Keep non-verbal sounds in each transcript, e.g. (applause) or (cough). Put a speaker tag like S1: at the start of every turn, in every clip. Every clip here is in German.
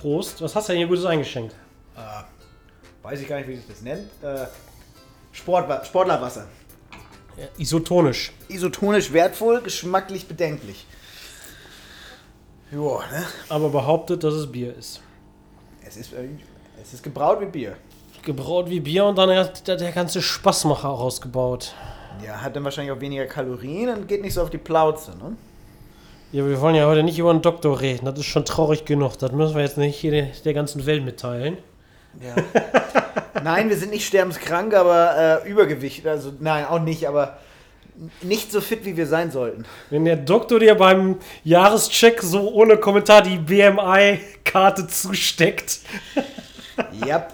S1: Prost. Was hast du denn hier Gutes eingeschenkt?
S2: Weiß ich gar nicht, wie sich das nennt. Äh, Sport, Sportlerwasser.
S1: Ja, isotonisch.
S2: Isotonisch wertvoll, geschmacklich bedenklich. Joa, ne?
S1: Aber behauptet, dass es Bier ist.
S2: Es ist, äh, es ist gebraut wie Bier.
S1: Gebraut wie Bier und dann hat der, der ganze Spaßmacher auch ausgebaut.
S2: Ja, hat dann wahrscheinlich auch weniger Kalorien und geht nicht so auf die Plauze, ne?
S1: Ja, wir wollen ja heute nicht über einen Doktor reden. Das ist schon traurig genug. Das müssen wir jetzt nicht hier der, ganzen Welt mitteilen.
S2: Ja. (laughs) nein, wir sind nicht sterbenskrank, aber äh, Übergewicht. Also nein, auch nicht, aber nicht so fit, wie wir sein sollten.
S1: Wenn der Doktor dir beim Jahrescheck so ohne Kommentar die BMI-Karte zusteckt. (laughs)
S2: Ja,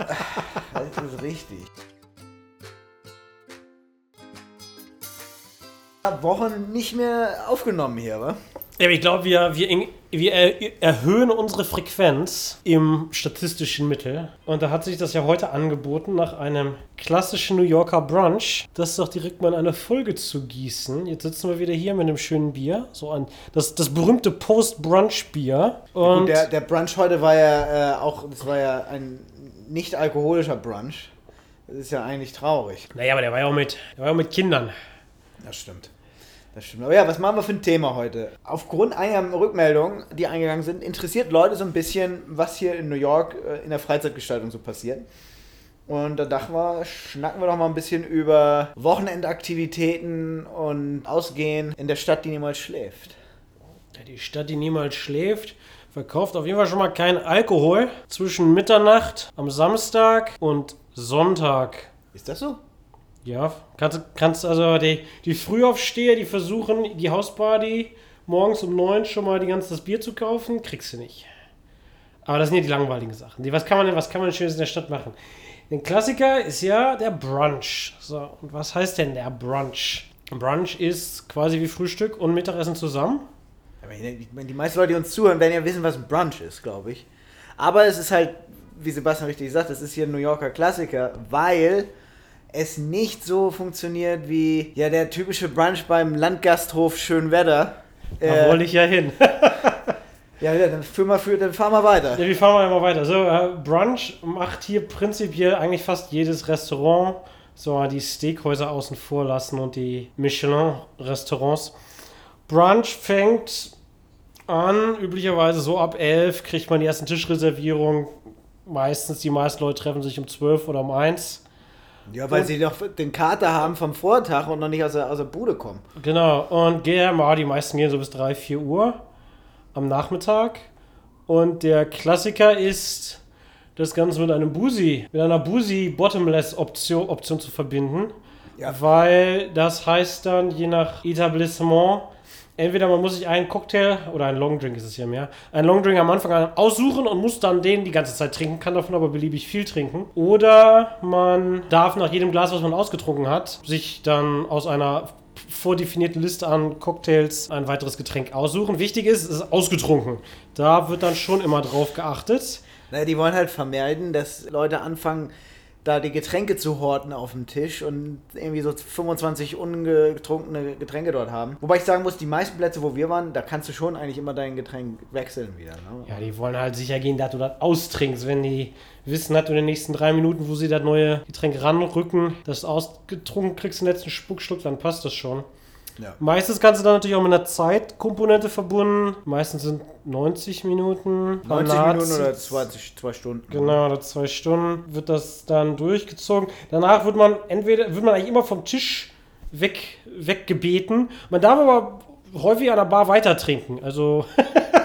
S2: das ist richtig. Wochen nicht mehr aufgenommen hier, wa?
S1: Ja, aber ich glaube, wir, wir, wir er, erhöhen unsere Frequenz im statistischen Mittel. Und da hat sich das ja heute angeboten, nach einem klassischen New Yorker Brunch, das doch direkt mal in eine Folge zu gießen. Jetzt sitzen wir wieder hier mit einem schönen Bier. So ein, das, das berühmte Post-Brunch-Bier.
S2: Und Gut, der, der Brunch heute war ja äh, auch, das war ja ein nicht alkoholischer Brunch. Das ist ja eigentlich traurig.
S1: Naja, aber der war ja auch mit, der war ja auch mit Kindern.
S2: Das stimmt. Das stimmt. Aber ja, was machen wir für ein Thema heute? Aufgrund einer Rückmeldung, die eingegangen sind, interessiert Leute so ein bisschen, was hier in New York äh, in der Freizeitgestaltung so passiert. Und da dachten wir, schnacken wir doch mal ein bisschen über Wochenendaktivitäten und Ausgehen in der Stadt, die niemals schläft.
S1: Die Stadt, die niemals schläft, verkauft auf jeden Fall schon mal keinen Alkohol zwischen Mitternacht am Samstag und Sonntag.
S2: Ist das so?
S1: Ja, kannst, kannst also die, die Frühaufsteher, die versuchen, die Hausparty morgens um neun schon mal die ganze das Bier zu kaufen, kriegst du nicht. Aber das sind ja die langweiligen Sachen. Die, was kann man denn, was kann man Schönes in der Stadt machen? Ein Klassiker ist ja der Brunch. So, und was heißt denn der Brunch? Brunch ist quasi wie Frühstück und Mittagessen zusammen.
S2: Die meisten Leute, die uns zuhören, werden ja wissen, was ein Brunch ist, glaube ich. Aber es ist halt, wie Sebastian richtig sagt, es ist hier ein New Yorker Klassiker, weil es nicht so funktioniert wie ja der typische Brunch beim Landgasthof Schönwetter.
S1: Da äh, wollte ich ja hin. (laughs)
S2: ja, ja, dann, führ mal, führ, dann fahren wir weiter.
S1: Ja, wir fahren mal immer weiter. So, äh, Brunch macht hier prinzipiell eigentlich fast jedes Restaurant. So, die Steakhäuser außen vor lassen und die Michelin-Restaurants. Brunch fängt an, üblicherweise so ab 11 kriegt man die ersten Tischreservierungen. Meistens, die meisten Leute treffen sich um 12 oder um 1
S2: ja, weil und, sie doch den Kater haben vom Vortag und noch nicht aus der, aus der Bude kommen.
S1: Genau, und GMA, die meisten gehen so bis 3, 4 Uhr am Nachmittag. Und der Klassiker ist, das Ganze mit einem Busi, mit einer Busi-Bottomless-Option Option zu verbinden. Ja. Weil das heißt dann, je nach Etablissement, entweder man muss sich einen Cocktail oder einen Longdrink ist es ja mehr, einen Longdrink am Anfang an aussuchen und muss dann den die ganze Zeit trinken, kann davon aber beliebig viel trinken. Oder man darf nach jedem Glas, was man ausgetrunken hat, sich dann aus einer vordefinierten Liste an Cocktails ein weiteres Getränk aussuchen. Wichtig ist, es ist ausgetrunken. Da wird dann schon immer drauf geachtet.
S2: Naja, die wollen halt vermeiden, dass Leute anfangen, da die Getränke zu horten auf dem Tisch und irgendwie so 25 ungetrunkene Getränke dort haben. Wobei ich sagen muss, die meisten Plätze, wo wir waren, da kannst du schon eigentlich immer dein Getränk wechseln wieder. Ne?
S1: Ja, die wollen halt sicher gehen, dass du das austrinkst. Wenn die wissen, dass du in den nächsten drei Minuten, wo sie das neue Getränk ranrücken, das ausgetrunken kriegst, den letzten Spuckschluck, dann passt das schon. Ja. Meistens kannst du dann natürlich auch mit einer Zeitkomponente verbunden. Meistens sind 90 Minuten.
S2: 90 Minuten oder 20, zwei Stunden.
S1: Genau, oder zwei Stunden wird das dann durchgezogen. Danach wird man entweder, wird man eigentlich immer vom Tisch weg, weggebeten. Man darf aber häufig an der Bar weiter trinken. Also (laughs)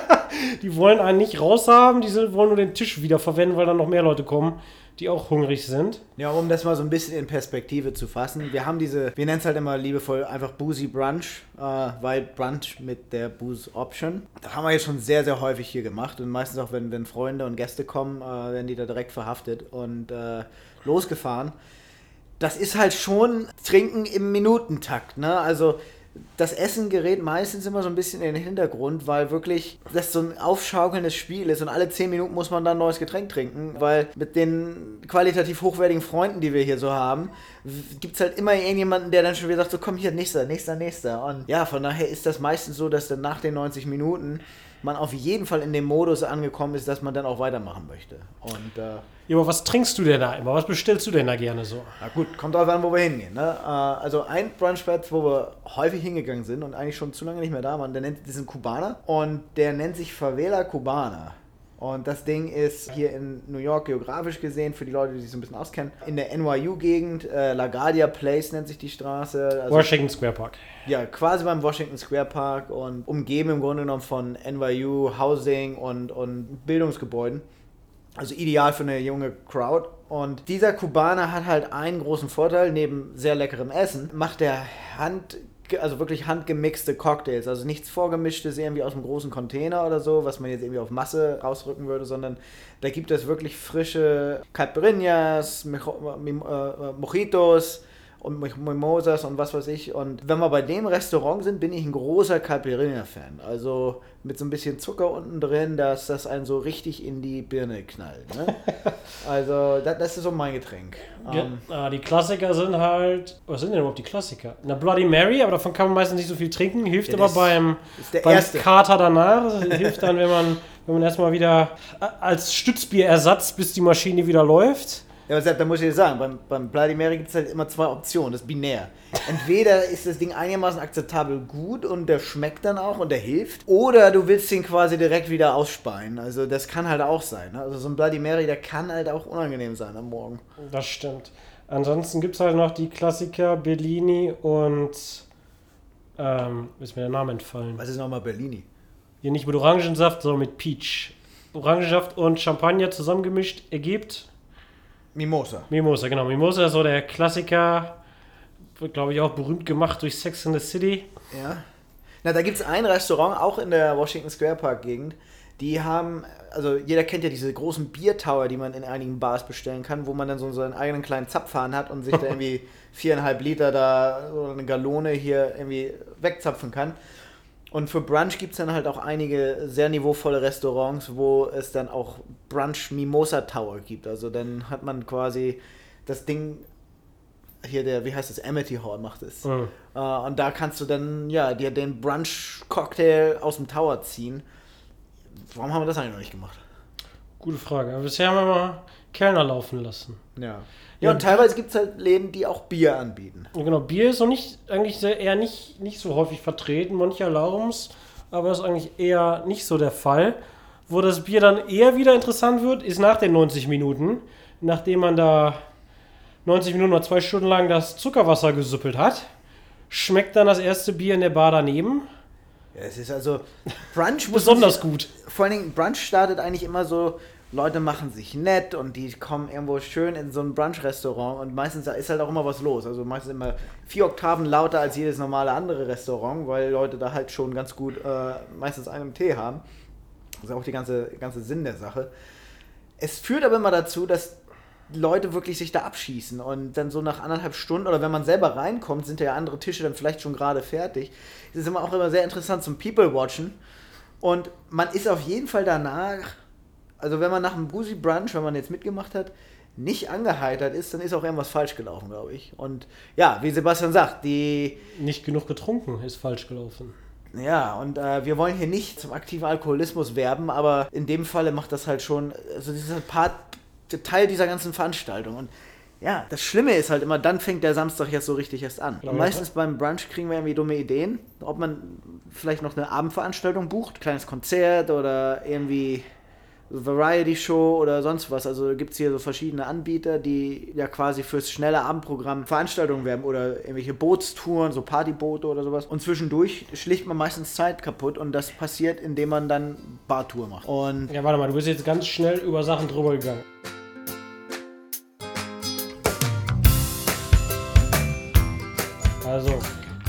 S1: die wollen einen nicht raushaben, die wollen nur den Tisch wieder verwenden, weil dann noch mehr Leute kommen die auch hungrig sind.
S2: Ja, um das mal so ein bisschen in Perspektive zu fassen. Wir haben diese, wir nennen es halt immer liebevoll einfach Boozy Brunch, äh, weil Brunch mit der Booze Option. Das haben wir jetzt schon sehr, sehr häufig hier gemacht und meistens auch, wenn, wenn Freunde und Gäste kommen, äh, werden die da direkt verhaftet und äh, losgefahren. Das ist halt schon Trinken im Minutentakt, ne? Also das Essen gerät meistens immer so ein bisschen in den Hintergrund, weil wirklich das so ein aufschaukelndes Spiel ist und alle 10 Minuten muss man dann ein neues Getränk trinken, weil mit den qualitativ hochwertigen Freunden, die wir hier so haben, gibt es halt immer irgendjemanden, der dann schon wieder sagt, so komm hier, nächster, nächster, nächster. Und ja, von daher ist das meistens so, dass dann nach den 90 Minuten man auf jeden Fall in dem Modus angekommen ist, dass man dann auch weitermachen möchte. Und äh,
S1: Ja, aber was trinkst du denn da immer? Was bestellst du denn da gerne so?
S2: na gut, kommt drauf an, wo wir hingehen. Ne? Äh, also ein Brunchplatz, wo wir häufig hingegangen sind und eigentlich schon zu lange nicht mehr da waren, der nennt, das ist ein Kubaner und der nennt sich Favela Cubana. Und das Ding ist hier in New York geografisch gesehen, für die Leute, die sich so ein bisschen auskennen, in der NYU-Gegend, äh, LaGuardia Place nennt sich die Straße. Also
S1: Washington Square Park.
S2: ja, quasi beim Washington Square Park und umgeben im Grunde genommen von NYU, Housing und, und Bildungsgebäuden. Also ideal für eine junge Crowd. Und dieser Kubaner hat halt einen großen Vorteil, neben sehr leckerem Essen, macht er Hand, also wirklich handgemixte Cocktails. Also nichts vorgemischtes irgendwie aus einem großen Container oder so, was man jetzt irgendwie auf Masse rausrücken würde, sondern da gibt es wirklich frische Caipirinhas, Mim- äh, äh, Mojitos, und Mim- Mimosas und was weiß ich. Und wenn wir bei dem Restaurant sind, bin ich ein großer Caipirinha-Fan. Also mit so ein bisschen Zucker unten drin, dass das einen so richtig in die Birne knallt. Ne? (laughs) also das, das ist so mein Getränk.
S1: Ja,
S2: Ähm,
S1: ah, die Klassiker sind halt. Was sind denn überhaupt die Klassiker? Eine Bloody Mary, aber davon kann man meistens nicht so viel trinken. Hilft
S2: Ja,
S1: aber beim, beim
S2: erste.
S1: Kater danach. (laughs) Hilft dann, wenn man, wenn man erstmal wieder äh, als Stützbierersatz, bis die Maschine wieder läuft.
S2: Ja, aber da muss ich dir sagen, beim, beim Bloody Mary gibt es halt immer zwei Optionen, das ist binär. Entweder ist das Ding einigermaßen akzeptabel gut und der schmeckt dann auch und der hilft, oder du willst ihn quasi direkt wieder ausspeien. Also das kann halt auch sein. Ne? Also so ein Bloody Mary, der kann halt auch unangenehm sein am Morgen.
S1: Das stimmt. Ansonsten gibt es halt noch die Klassiker Bellini und. Ähm, ist mir der Name entfallen.
S2: Was ist nochmal Bellini?
S1: Hier nicht mit Orangensaft, sondern mit Peach. Orangensaft und Champagner zusammengemischt ergibt
S2: Mimosa.
S1: Mimosa, genau. Mimosa ist so der Klassiker. Wird, glaube ich, auch berühmt gemacht durch Sex in the City.
S2: Ja. Na, da gibt es ein Restaurant, auch in der Washington Square Park Gegend. Die haben, also jeder kennt ja diese großen Biertower, die man in einigen Bars bestellen kann, wo man dann so seinen eigenen kleinen Zapfhahn hat und sich da (laughs) irgendwie viereinhalb Liter da oder eine Gallone hier irgendwie wegzapfen kann. Und für Brunch gibt es dann halt auch einige sehr niveauvolle Restaurants, wo es dann auch Brunch Mimosa Tower gibt. Also dann hat man quasi das Ding, hier der, wie heißt das, Amity Hall macht es.
S1: Mhm.
S2: Äh, und da kannst du dann, ja, dir den Brunch-Cocktail aus dem Tower ziehen. Warum haben wir das eigentlich noch nicht gemacht?
S1: Gute Frage. Bisher haben wir mal Kellner laufen lassen.
S2: Ja.
S1: Ja.
S2: Und teilweise gibt es halt Läden, die auch Bier anbieten.
S1: Ja, genau, Bier ist noch nicht, eigentlich sehr, eher nicht, nicht so häufig vertreten, mancher Laurums, aber ist eigentlich eher nicht so der Fall. Wo das Bier dann eher wieder interessant wird, ist nach den 90 Minuten, nachdem man da 90 Minuten oder zwei Stunden lang das Zuckerwasser gesüppelt hat, schmeckt dann das erste Bier in der Bar daneben.
S2: Ja, es ist also, Brunch (laughs)
S1: Besonders gut.
S2: Vor allen Dingen, Brunch startet eigentlich immer so, Leute machen sich nett und die kommen irgendwo schön in so ein Brunch-Restaurant und meistens ist halt auch immer was los. Also meistens immer vier Oktaven lauter als jedes normale andere Restaurant, weil Leute da halt schon ganz gut äh, meistens einen Tee haben. Das ist auch die ganze, ganze Sinn der Sache. Es führt aber immer dazu, dass Leute wirklich sich da abschießen und dann so nach anderthalb Stunden oder wenn man selber reinkommt, sind ja andere Tische dann vielleicht schon gerade fertig. Es ist immer auch immer sehr interessant zum People-Watchen und man ist auf jeden Fall danach, also wenn man nach einem Boozy Brunch, wenn man jetzt mitgemacht hat, nicht angeheitert ist, dann ist auch irgendwas falsch gelaufen, glaube ich. Und ja, wie Sebastian sagt, die
S1: Nicht genug getrunken ist falsch gelaufen.
S2: ja, und äh, wir wollen hier nicht zum aktiven Alkoholismus werben, aber in dem Falle macht das halt schon, also das ist halt Part, Teil dieser ganzen Veranstaltung. Und ja, das Schlimme ist halt immer, dann fängt der Samstag jetzt so richtig erst an. Und meistens beim Brunch kriegen wir irgendwie dumme Ideen, ob man vielleicht noch eine Abendveranstaltung bucht, kleines Konzert oder irgendwie Variety Show oder sonst was. Also gibt es hier so verschiedene Anbieter, die ja quasi fürs schnelle Abendprogramm Veranstaltungen werben oder irgendwelche Bootstouren, so Partyboote oder sowas. Und zwischendurch schlicht man meistens Zeit kaputt und das passiert, indem man dann Bartour macht. Und
S1: Ja, warte mal, du bist jetzt ganz schnell über Sachen drüber gegangen.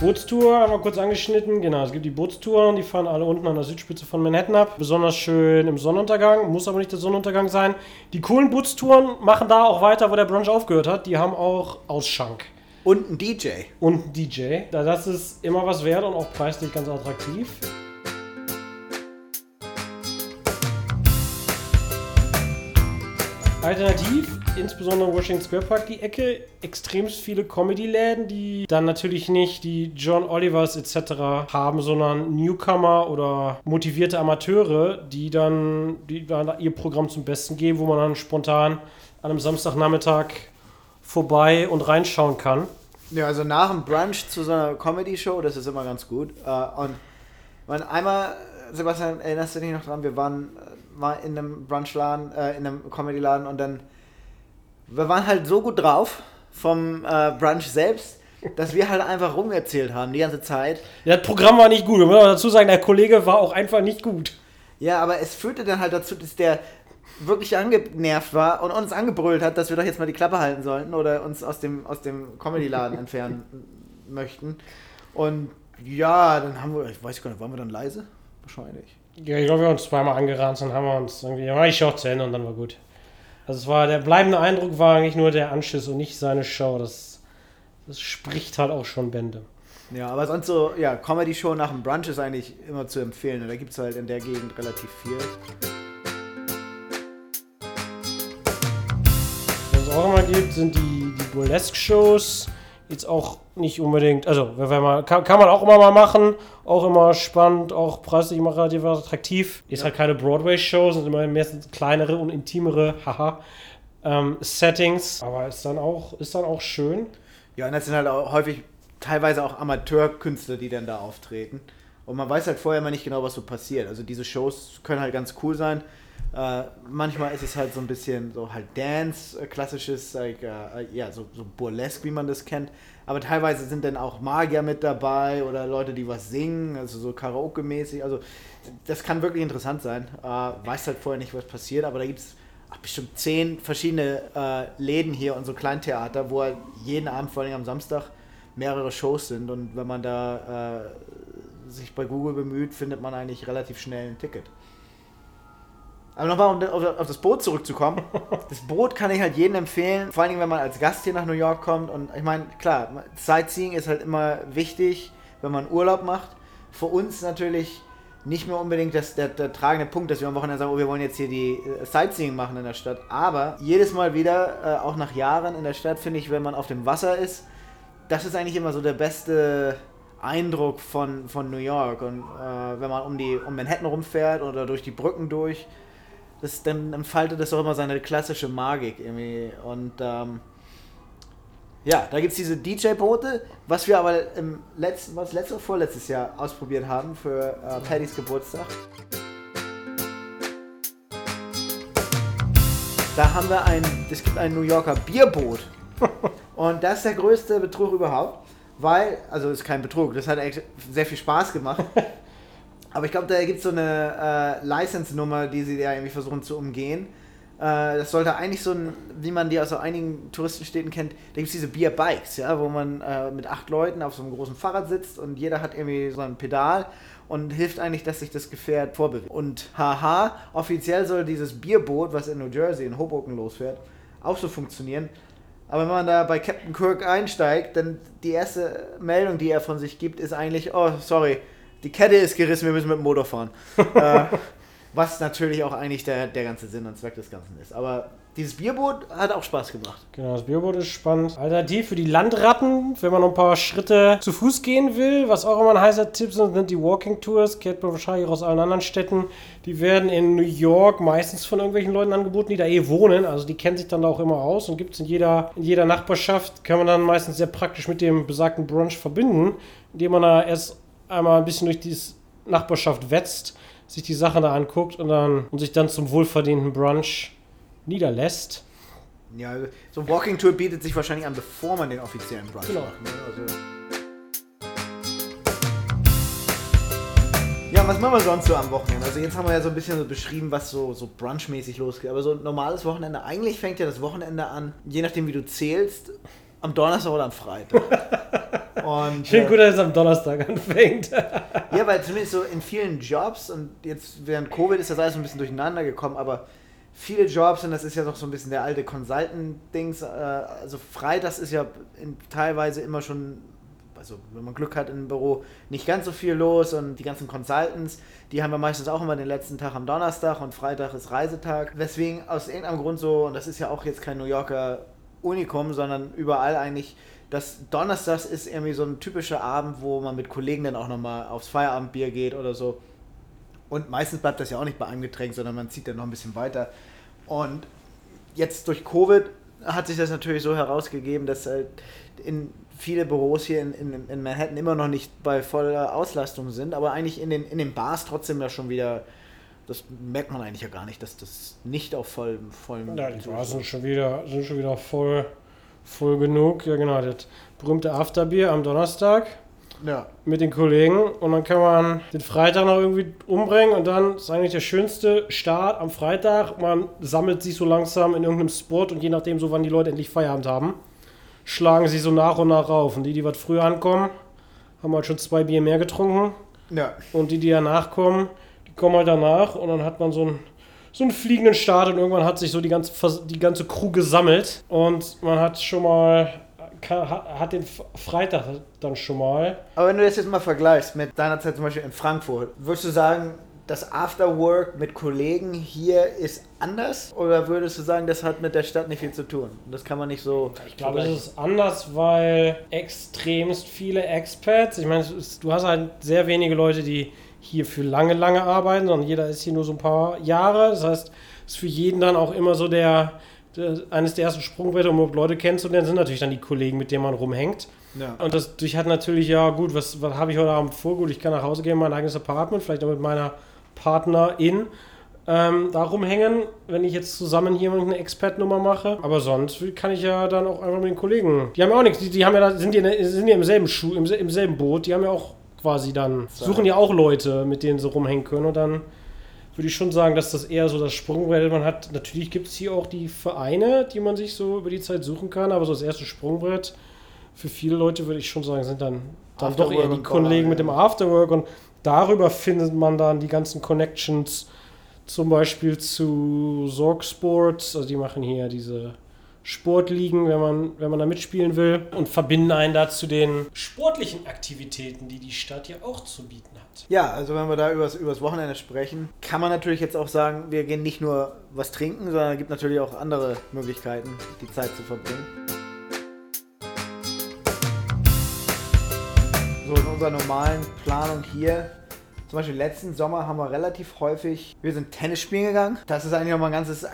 S1: Bootstour haben wir kurz angeschnitten. Genau, es gibt die Bootstouren, die fahren alle unten an der Südspitze von Manhattan ab. Besonders schön im Sonnenuntergang, muss aber nicht der Sonnenuntergang sein. Die coolen Bootstouren machen da auch weiter, wo der Brunch aufgehört hat. Die haben auch Ausschank
S2: und ein DJ.
S1: und einen DJ. Da- Das ist immer was wert und auch preislich ganz attraktiv. Alternativ insbesondere in Washington Square Park die Ecke extremst viele Comedy-Läden, die dann natürlich nicht die John Olivers etc. haben, sondern Newcomer oder motivierte Amateure, die dann, die dann ihr Programm zum Besten geben, wo man dann spontan an einem Samstagnachmittag vorbei und reinschauen kann.
S2: Ja, also nach dem Brunch zu so einer Comedy-Show, das ist immer ganz gut. Äh, und man, einmal, Sebastian, erinnerst du dich noch dran, wir waren mal in einem Brunchladen, äh, in einem Comedy-Laden und dann, wir waren halt so gut drauf vom äh, Brunch selbst, dass wir halt einfach rumerzählt haben die ganze Zeit.
S1: Ja, das Programm war nicht gut. Ich muss dazu sagen, der Kollege war auch einfach nicht gut.
S2: Ja, aber es führte dann halt dazu, dass der wirklich angenervt war und uns angebrüllt hat, dass wir doch jetzt mal die Klappe halten sollten oder uns aus dem, aus dem Comedy-Laden (laughs) entfernen möchten. Und ja, dann haben wir, ich weiß gar nicht, waren wir dann leise? Wahrscheinlich.
S1: Ja, ich glaube, wir haben uns zweimal angerannt und haben wir uns irgendwie, ja, ich schaue zu Ende und dann war gut. Also es war, der bleibende Eindruck war eigentlich nur der Anschiss und nicht seine Show. Das, das spricht halt auch schon Bände.
S2: Ja, aber sonst so, ja, Comedy-Show nach dem Brunch ist eigentlich immer zu empfehlen. Da gibt es halt in der Gegend relativ viel.
S1: Was es auch immer gibt, sind die, die Burlesque-Shows jetzt auch nicht unbedingt, also wenn man, kann, kann man auch immer mal machen, auch immer spannend, auch preislich immer relativ attraktiv. Ist ja. halt keine Broadway-Show, sind immer meistens kleinere und intimere, haha, ähm, Settings, aber ist dann auch, ist dann auch schön.
S2: Ja, und das sind halt auch häufig teilweise auch Amateurkünstler, die dann da auftreten. Und man weiß halt vorher immer nicht genau, was so passiert. Also diese Shows können halt ganz cool sein. Äh, manchmal ist es halt so ein bisschen so halt Dance, äh, klassisches, like, äh, ja, so, so Burlesque, wie man das kennt. Aber teilweise sind dann auch Magier mit dabei oder Leute, die was singen, also so Karaoke-mäßig. Also das kann wirklich interessant sein. Äh, weiß halt vorher nicht, was passiert, aber da gibt es bestimmt zehn verschiedene äh, Läden hier und so Kleintheater, wo halt jeden Abend, vor allem am Samstag, mehrere Shows sind. Und wenn man da äh, sich bei Google bemüht, findet man eigentlich relativ schnell ein Ticket. Aber nochmal, um auf das Boot zurückzukommen. (laughs) Das Boot kann ich halt jedem empfehlen, vor allem wenn man als Gast hier nach New York kommt. Und ich meine, klar, Sightseeing ist halt immer wichtig, wenn man Urlaub macht. Für uns natürlich nicht mehr unbedingt das, der, der tragende Punkt, dass wir am Wochenende sagen, oh, wir wollen jetzt hier die äh, Sightseeing machen in der Stadt. Aber jedes Mal wieder, äh, auch nach Jahren in der Stadt, finde ich, wenn man auf dem Wasser ist, das ist eigentlich immer so der beste Eindruck von, von New York. Und äh, wenn man um, die, um Manhattan rumfährt oder durch die Brücken durch, das, dann entfaltet das auch immer seine klassische Magik irgendwie. Und ähm, ja, da gibt es diese DJ-Boote, was wir aber im letzten, was letztes oder vorletztes Jahr ausprobiert haben für äh, Paddys Geburtstag. Da haben wir ein, es gibt ein New Yorker Bierboot. (laughs) Und das ist der größte Betrug überhaupt, weil, also ist kein Betrug, das hat echt sehr viel Spaß gemacht. (laughs) Aber ich glaube, da gibt es so eine äh, License-Nummer, die sie ja irgendwie versuchen zu umgehen. Äh, das sollte eigentlich so ein, wie man die aus so einigen Touristenstädten kennt, da gibt es diese Beer-Bikes, ja, wo man äh, mit acht Leuten auf so einem großen Fahrrad sitzt und jeder hat irgendwie so ein Pedal und hilft eigentlich, dass sich das Gefährt vorbewegt. Und haha, offiziell soll dieses Bierboot, was in New Jersey, in Hoboken losfährt, auch so funktionieren. Aber wenn man da bei Captain Kirk einsteigt, dann die erste Meldung, die er von sich gibt, ist eigentlich, oh, sorry, die Kette ist gerissen, wir müssen mit dem Motor fahren. (laughs) äh, was natürlich auch eigentlich der, der ganze Sinn und Zweck des Ganzen ist. Aber dieses Bierboot hat auch Spaß gemacht.
S1: Genau, das Bierboot ist spannend. Alternativ für die Landratten, wenn man noch ein paar Schritte zu Fuß gehen will, was auch immer ein heißer Tipp sind, sind die Walking Tours. Kennt man wahrscheinlich auch aus allen anderen Städten. Die werden in New York meistens von irgendwelchen Leuten angeboten, die da eh wohnen. Also die kennen sich dann auch immer aus und gibt es in jeder, in jeder Nachbarschaft. Kann man dann meistens sehr praktisch mit dem besagten Brunch verbinden, indem man da erst einmal ein bisschen durch die Nachbarschaft wetzt, sich die Sachen da anguckt und, dann, und sich dann zum wohlverdienten Brunch niederlässt.
S2: Ja, so ein Walking Tour bietet sich wahrscheinlich an, bevor man den offiziellen Brunch genau. macht. Ne? Also ja, was machen wir sonst so am Wochenende? Also jetzt haben wir ja so ein bisschen so beschrieben, was so, so brunchmäßig losgeht. Aber so ein normales Wochenende, eigentlich fängt ja das Wochenende an, je nachdem wie du zählst, am Donnerstag oder am Freitag. (laughs)
S1: Und, Schön äh, gut, dass es am Donnerstag anfängt. (laughs)
S2: ja, weil zumindest so in vielen Jobs und jetzt während Covid ist das alles ein bisschen durcheinander gekommen, aber viele Jobs und das ist ja doch so ein bisschen der alte Consultant-Dings. Äh, also Freitags ist ja in, teilweise immer schon Also wenn man Glück hat im Büro, nicht ganz so viel los und die ganzen Consultants, die haben wir meistens auch immer den letzten Tag am Donnerstag und Freitag ist Reisetag. Weswegen aus irgendeinem Grund so, und das ist ja auch jetzt kein New Yorker Unikum, sondern überall eigentlich, dass Donnerstags ist irgendwie so ein typischer Abend, wo man mit Kollegen dann auch nochmal aufs Feierabendbier geht oder so. Und meistens bleibt das ja auch nicht bei einem Getränk, sondern man zieht dann noch ein bisschen weiter. Und jetzt durch Covid hat sich das natürlich so herausgegeben, dass halt in viele Büros hier in, in, in Manhattan immer noch nicht bei voller Auslastung sind, aber eigentlich in den, in den Bars trotzdem ja schon wieder, das merkt man eigentlich ja gar nicht, dass das nicht auf voll, vollem.
S1: Ja, die Bars sind schon wieder, sind schon wieder voll, voll genug. Ja, genau, das berühmte Afterbier am Donnerstag.
S2: Ja.
S1: Mit den Kollegen und dann kann man den Freitag noch irgendwie umbringen und dann ist eigentlich der schönste Start am Freitag. Man sammelt sich so langsam in irgendeinem Spot und je nachdem, so wann die Leute endlich Feierabend haben, schlagen sie so nach und nach auf. Und die, die was früher ankommen, haben halt schon zwei Bier mehr getrunken.
S2: Ja.
S1: Und die, die danach kommen, kommen halt danach und dann hat man so einen, so einen fliegenden Start und irgendwann hat sich so die ganze, die ganze Crew gesammelt und man hat schon mal, hat den Freitag dann schon mal.
S2: Aber wenn du das jetzt mal vergleichst mit deiner Zeit zum Beispiel in Frankfurt, würdest du sagen, das Afterwork mit Kollegen hier ist anders? Oder würdest du sagen, das hat mit der Stadt nicht viel zu tun? Das kann man nicht so.
S1: Ich glaube, es ist anders, weil extremst viele Expats, ich meine, du hast halt sehr wenige Leute, die hier für lange, lange arbeiten, sondern jeder ist hier nur so ein paar Jahre. Das heißt, es ist für jeden dann auch immer so der, der eines der ersten Sprungwerte, um überhaupt Leute kennenzulernen, sind natürlich dann die Kollegen, mit denen man rumhängt.
S2: Ja.
S1: Und das durch hat natürlich, ja gut, was, was habe ich heute Abend vor? Gut, ich kann nach Hause gehen, mein eigenes Apartment, vielleicht auch mit meiner Partnerin ähm, da rumhängen, wenn ich jetzt zusammen hier eine Expert-Nummer mache. Aber sonst kann ich ja dann auch einfach mit den Kollegen. Die haben ja auch nichts, die, die haben ja sind, die, sind ja im selben Schuh, im, im selben Boot, die haben ja auch quasi dann, suchen ja auch Leute, mit denen sie rumhängen können. Und dann würde ich schon sagen, dass das eher so das Sprungbrett man hat. Natürlich gibt es hier auch die Vereine, die man sich so über die Zeit suchen kann, aber so das erste Sprungbrett für viele Leute würde ich schon sagen, sind dann, dann doch eher die Kollegen mit dem Afterwork. Und darüber findet man dann die ganzen Connections zum Beispiel zu Sorg Sports, also die machen hier diese Sportligen, wenn man, wenn man da mitspielen will und verbinden einen da zu den sportlichen Aktivitäten, die die Stadt ja auch zu bieten hat.
S2: Ja, also wenn wir da übers, übers Wochenende sprechen, kann man natürlich jetzt auch sagen, wir gehen nicht nur was trinken, sondern es gibt natürlich auch andere Möglichkeiten, die Zeit zu verbringen. So in unserer normalen Planung hier zum Beispiel letzten Sommer haben wir relativ häufig, wir sind Tennis spielen gegangen. Das ist eigentlich nochmal ein ganzes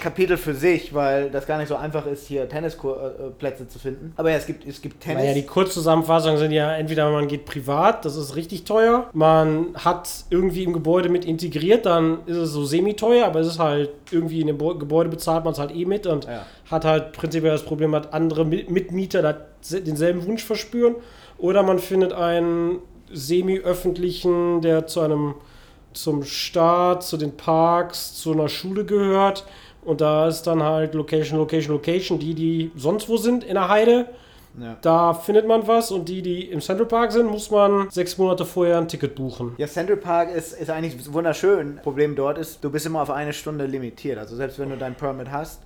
S2: Kapitel für sich, weil das gar nicht so einfach ist, hier Tennisplätze zu finden. Aber ja, es gibt, es gibt Tennis.
S1: Naja, die Kurzzusammenfassungen sind ja entweder man geht privat, das ist richtig teuer. Man hat irgendwie im Gebäude mit integriert, dann ist es so semi-teuer, aber es ist halt irgendwie in dem Gebäude bezahlt man es halt eh mit und ja. hat halt prinzipiell das Problem, hat andere Mitmieter denselben Wunsch verspüren. Oder man findet einen semi-öffentlichen, der zu einem zum Staat, zu den Parks, zu einer Schule gehört. Und da ist dann halt Location, Location, Location, die, die sonst wo sind in der Heide. Ja. Da findet man was und die, die im Central Park sind, muss man sechs Monate vorher ein Ticket buchen.
S2: Ja, Central Park ist, ist eigentlich wunderschön. Problem dort ist, du bist immer auf eine Stunde limitiert. Also selbst wenn du dein Permit hast,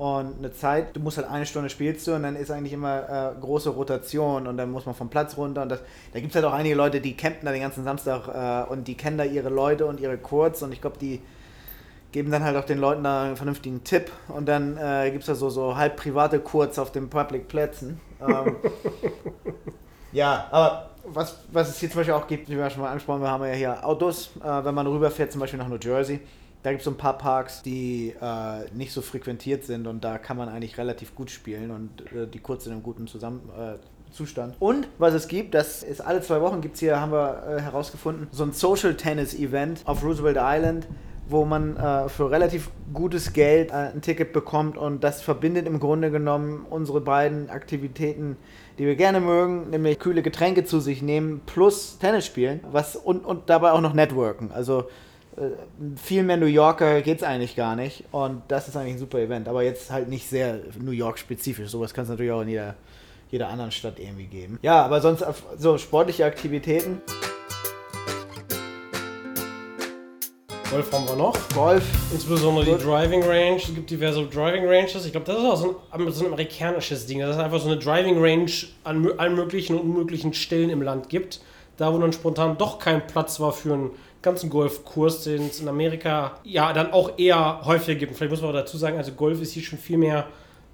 S2: und eine Zeit, du musst halt eine Stunde spielst du und dann ist eigentlich immer äh, große Rotation und dann muss man vom Platz runter und das, da gibt es halt auch einige Leute, die campen da den ganzen Samstag äh, und die kennen da ihre Leute und ihre Kurz und ich glaube, die geben dann halt auch den Leuten da einen vernünftigen Tipp und dann äh, gibt es da so, so halb private Kurz auf den Public Plätzen. Ähm, (laughs) ja, aber was, was es hier zum Beispiel auch gibt, wie wir schon mal angesprochen haben, wir haben ja hier Autos, äh, wenn man rüberfährt, zum Beispiel nach New Jersey da gibt es so ein paar Parks, die äh, nicht so frequentiert sind und da kann man eigentlich relativ gut spielen und äh, die kurz in einem guten Zusammen äh, Zustand. Und was es gibt, das ist alle zwei Wochen gibt es hier, haben wir äh, herausgefunden, so ein Social Tennis Event auf Roosevelt Island, wo man äh, für relativ gutes Geld äh, ein Ticket bekommt und das verbindet im Grunde genommen unsere beiden Aktivitäten, die wir gerne mögen, nämlich kühle Getränke zu sich nehmen plus Tennis spielen, was und, und dabei auch noch networken. Also viel mehr New Yorker geht es eigentlich gar nicht. Und das ist eigentlich ein super Event. Aber jetzt halt nicht sehr New York-spezifisch. Sowas kann es natürlich auch in jeder, jeder anderen Stadt irgendwie geben. Ja, aber sonst so sportliche Aktivitäten.
S1: Golf haben wir noch.
S2: Golf.
S1: Insbesondere
S2: Gut.
S1: die Driving Range. Es gibt diverse Driving Ranges. Ich glaube, das ist auch so ein, so ein amerikanisches Ding. Das ist einfach so eine Driving Range an allen möglichen und unmöglichen Stellen im Land gibt. Da, wo dann spontan doch kein Platz war für einen ganzen Golfkurs, den es in Amerika ja dann auch eher häufiger gibt. Und Vielleicht muss man auch dazu sagen, also Golf ist hier schon viel mehr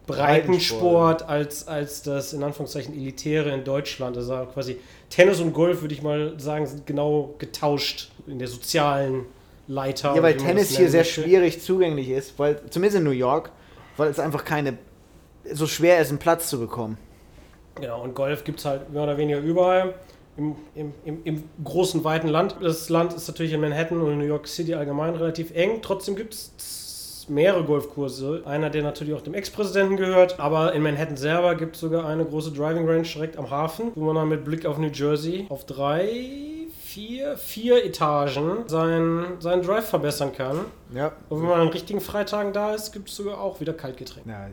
S1: Breitensport als, als das in Anführungszeichen Elitäre in Deutschland. Also quasi Tennis und Golf, würde ich mal sagen, sind genau getauscht in der sozialen Leiter.
S2: Ja, weil Tennis hier sehr
S1: möchte.
S2: schwierig zugänglich ist, weil zumindest in New York, weil es einfach keine so schwer ist, einen Platz zu bekommen.
S1: Genau, und Golf gibt es halt mehr oder weniger überall. Im, im, im, großen, weiten Land. Das Land ist natürlich in Manhattan und in New York City allgemein relativ eng. Trotzdem gibt es mehrere Golfkurse. Einer, der natürlich auch dem Ex-Präsidenten gehört. Aber in Manhattan selber gibt es sogar eine große Driving Range direkt am Hafen, wo man dann mit Blick auf New Jersey auf drei, vier, vier Etagen seinen, seinen Drive verbessern kann.
S2: Ja.
S1: Und wenn man an richtigen Freitagen da ist, gibt es sogar auch wieder Kaltgetränke.
S2: ja.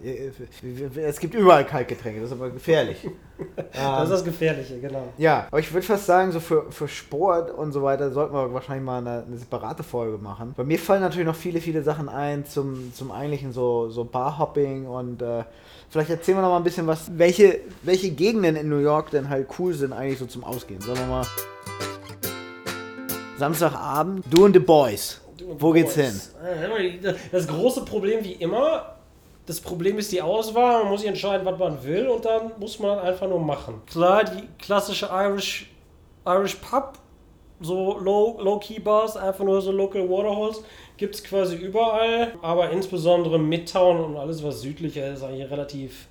S2: Es gibt überall Kaltgetränke, das ist aber gefährlich. (laughs)
S1: Das ist
S2: ähm,
S1: das Gefährliche, genau.
S2: ja, aber ich würde fast sagen, so für, für Sport und so weiter sollten wir wahrscheinlich mal eine, eine separate Folge machen. Bei mir fallen natürlich noch viele, viele Sachen ein zum, zum eigentlichen so, so Barhopping und äh, vielleicht erzählen wir noch mal ein bisschen was, welche, welche Gegenden in New York denn halt cool sind eigentlich so zum Ausgehen. Sagen wir mal Samstagabend, du und the Boys. Wo geht's hin?
S1: Das große Problem wie immer, das Problem ist die Auswahl, man muss sich entscheiden, was man will und dann muss man einfach nur machen. Klar, die klassische Irish, Irish Pub, so Low- Low-Key-Bars, einfach nur so Local Waterholes, gibt es quasi überall, aber insbesondere Midtown und alles, was südlicher ist, eigentlich eine relativ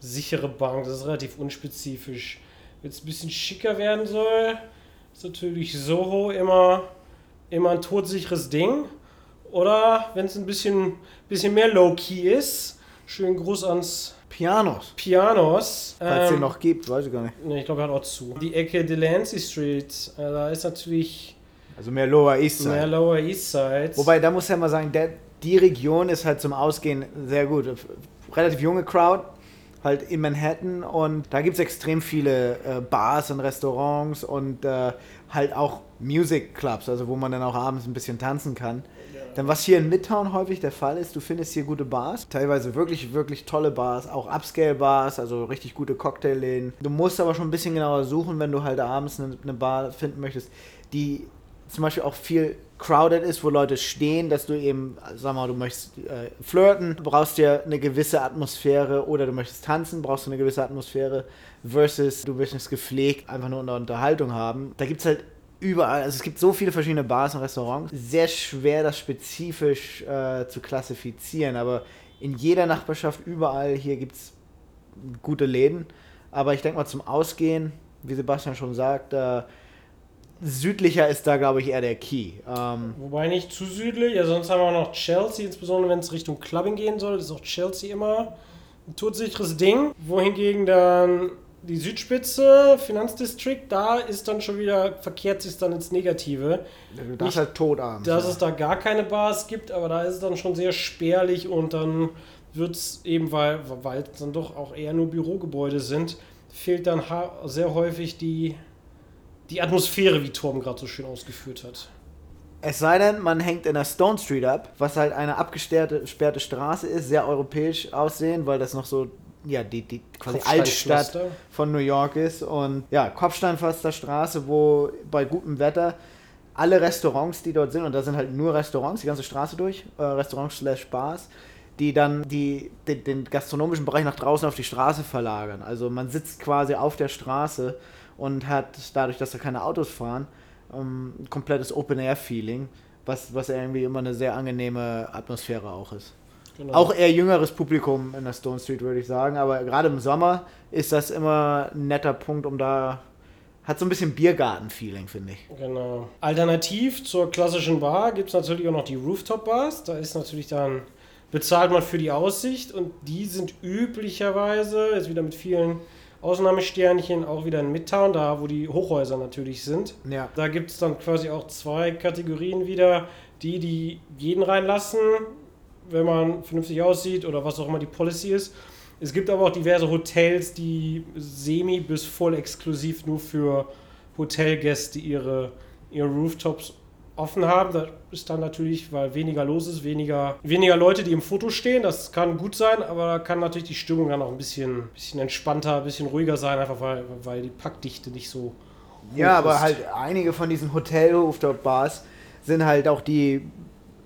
S1: sichere Bank, das ist relativ unspezifisch. Wenn es ein bisschen schicker werden soll, ist natürlich Soho immer, immer ein todsicheres Ding. Oder wenn es ein bisschen, bisschen mehr low-key ist, schönen Gruß ans
S2: Pianos.
S1: Pianos.
S2: Falls es
S1: Ähm,
S2: den noch gibt, weiß ich gar nicht.
S1: Ne, ich glaube, er hat auch zu. Die Ecke Delancey Street, äh, da ist natürlich
S2: Also mehr Lower East Side.
S1: mehr Lower East Side.
S2: Wobei, da muss ja mal sagen, der, die Region ist halt zum Ausgehen sehr gut. Relativ junge Crowd, halt in Manhattan und da gibt es extrem viele äh, Bars und Restaurants und äh, halt auch Music Clubs, also wo man dann auch abends ein bisschen tanzen kann. Dann was hier in Midtown häufig der Fall ist, du findest hier gute Bars, teilweise wirklich, wirklich tolle Bars, auch Upscale-Bars, also richtig gute Cocktailläden. Du musst aber schon ein bisschen genauer suchen, wenn du halt abends eine, eine Bar finden möchtest, die zum Beispiel auch viel crowded ist, wo Leute stehen, dass du eben, sag mal, du möchtest äh, flirten, brauchst dir eine gewisse Atmosphäre oder du möchtest tanzen, brauchst du eine gewisse Atmosphäre versus du möchtest gepflegt einfach nur eine Unterhaltung haben. Da gibt es halt überall, also es gibt so viele verschiedene Bars und Restaurants, sehr schwer das spezifisch äh, zu klassifizieren, aber in jeder Nachbarschaft, überall hier gibt es gute Läden, aber ich denke mal zum Ausgehen, wie Sebastian schon sagt, äh, südlicher ist da, glaube ich, eher der Key. Ähm,
S1: Wobei nicht zu südlich, ja, sonst haben wir noch Chelsea, insbesondere wenn es Richtung Clubbing gehen soll, ist auch Chelsea immer ein todsicheres Ding. Wohingegen dann die Südspitze, Finanzdistrikt, da ist dann schon wieder, verkehrt sich dann ins Negative.
S2: darfst
S1: Nicht,
S2: halt abends.
S1: Dass
S2: ja.
S1: es da gar keine Bars gibt, aber da ist es dann schon sehr spärlich und dann wird es eben, weil, weil es dann doch auch eher nur Bürogebäude sind, fehlt dann sehr häufig die, die Atmosphäre, wie Torben gerade so schön ausgeführt hat.
S2: Es sei denn, man hängt in der Stone Street ab, was halt eine abgesperrte gesperrte Straße ist, sehr europäisch aussehen, weil das noch so, ja, die, die quasi Altstadt von New York ist. Und ja, Kopfsteinpflaster-Straße, wo bei gutem Wetter alle Restaurants, die dort sind, und da sind halt nur Restaurants, die ganze Straße durch, äh, Restaurants slash Bars, die dann die, den, den gastronomischen Bereich nach draußen auf die Straße verlagern. Also man sitzt quasi auf der Straße und hat dadurch, dass da keine Autos fahren, ähm, ein komplettes Open-Air-Feeling, was, was irgendwie immer eine sehr angenehme Atmosphäre auch ist.
S1: Genau.
S2: Auch eher jüngeres Publikum in der Stone Street, würde ich sagen. Aber gerade im Sommer ist das immer ein netter Punkt, um da. Hat so ein bisschen Biergarten-Feeling, finde ich.
S1: Genau. Alternativ zur klassischen Bar gibt es natürlich auch noch die Rooftop-Bars. Da ist natürlich dann, bezahlt man für die Aussicht und die sind üblicherweise, jetzt wieder mit vielen Ausnahmesternchen, auch wieder in Midtown, da wo die Hochhäuser natürlich sind.
S2: Ja.
S1: Da gibt es dann quasi auch zwei Kategorien wieder. Die, die jeden reinlassen, wenn man vernünftig aussieht oder was auch immer die Policy ist. Es gibt aber auch diverse Hotels, die semi- bis voll exklusiv nur für Hotelgäste ihre, ihre Rooftops offen haben. Das ist dann natürlich, weil weniger los ist, weniger, weniger Leute, die im Foto stehen. Das kann gut sein, aber da kann natürlich die Stimmung dann auch ein bisschen, bisschen entspannter, ein bisschen ruhiger sein, einfach weil, weil die Packdichte nicht so.
S2: Ja, aber ist. halt einige von diesen Hotel-Rooftop-Bars sind halt auch die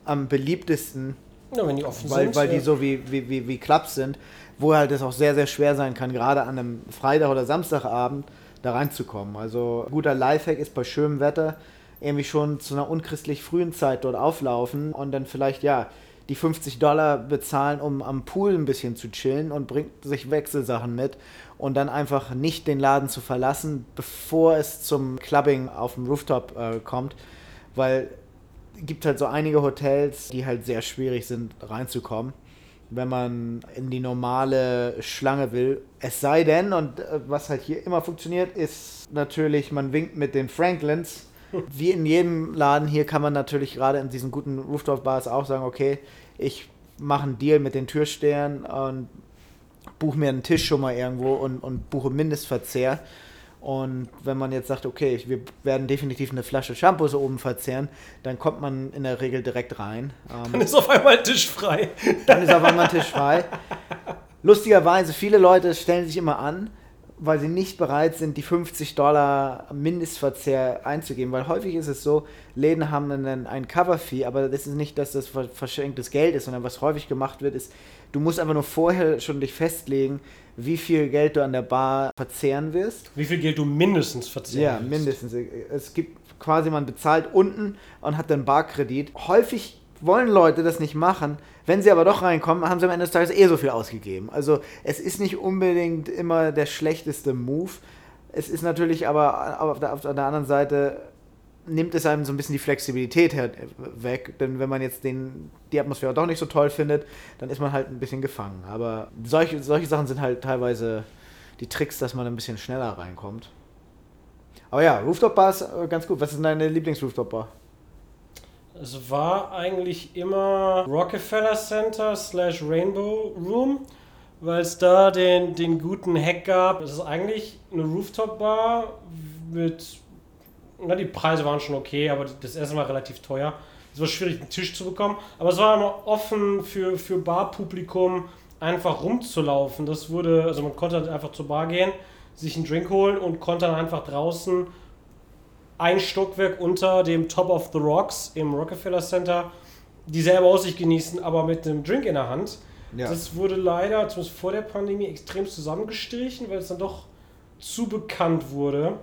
S2: am beliebtesten.
S1: Ja, wenn die offen
S2: weil,
S1: sind.
S2: Weil ja. die so wie, wie, wie, wie Clubs sind, wo halt es auch sehr, sehr schwer sein kann, gerade an einem Freitag oder Samstagabend da reinzukommen. Also guter Lifehack ist bei schönem Wetter irgendwie schon zu einer unchristlich frühen Zeit dort auflaufen und dann vielleicht, ja, die 50 Dollar bezahlen, um am Pool ein bisschen zu chillen und bringt sich Wechselsachen mit und dann einfach nicht den Laden zu verlassen, bevor es zum Clubbing auf dem Rooftop äh, kommt, weil es gibt halt so einige Hotels, die halt sehr schwierig sind reinzukommen, wenn man in die normale Schlange will. Es sei denn, und äh, was halt hier immer funktioniert, ist natürlich, man winkt mit den Franklins wie in jedem Laden hier kann man natürlich gerade in diesen guten Rooftop-Bars auch sagen, okay, ich mache einen Deal mit den Türstehern und buche mir einen Tisch schon mal irgendwo und, und buche Mindestverzehr. Und wenn man jetzt sagt, okay, wir werden definitiv eine Flasche Shampoo so oben verzehren, dann kommt man in der Regel direkt rein.
S1: Ähm, dann ist auf einmal ein Tisch frei.
S2: Dann ist auf einmal ein Tisch frei. Lustigerweise, viele Leute stellen sich immer an, weil sie nicht bereit sind, die 50 Dollar Mindestverzehr einzugeben. Weil häufig ist es so, Läden haben dann ein Cover-Fee, aber das ist nicht, dass das verschenktes Geld ist, sondern was häufig gemacht wird, ist, du musst einfach nur vorher schon dich festlegen, wie viel Geld du an der Bar verzehren wirst.
S1: Wie viel Geld du mindestens verzehren
S2: Ja, willst. mindestens. Es gibt quasi, man bezahlt unten und hat dann Barkredit. Häufig wollen Leute das nicht machen. Wenn sie aber doch reinkommen, haben sie am Ende des Tages eh so viel ausgegeben. Also es ist nicht unbedingt immer der schlechteste Move. Es ist natürlich aber auf der, auf der anderen Seite nimmt es einem so ein bisschen die Flexibilität weg. Denn wenn man jetzt den, die Atmosphäre doch nicht so toll findet, dann ist man halt ein bisschen gefangen. Aber solche, solche Sachen sind halt teilweise die Tricks, dass man ein bisschen schneller reinkommt. Aber ja, Rooftop-Bar ist äh, ganz gut. Was ist deine Lieblings-Rooftop-Bar?
S1: Es war eigentlich immer Rockefeller Center slash Rainbow Room, weil es da den, den guten Hack gab. Es ist eigentlich eine Rooftop-Bar mit. Na, die Preise waren schon okay, aber das Essen war relativ teuer. Es war schwierig, einen Tisch zu bekommen, aber es war immer offen für, für Barpublikum, einfach rumzulaufen. Das wurde, also man konnte einfach zur Bar gehen, sich einen Drink holen und konnte dann einfach draußen ein Stockwerk unter dem Top of the Rocks im Rockefeller Center dieselbe Aussicht genießen, aber mit einem Drink in der Hand. Ja. Das wurde leider, zumindest vor der Pandemie, extrem zusammengestrichen, weil es dann doch zu bekannt wurde.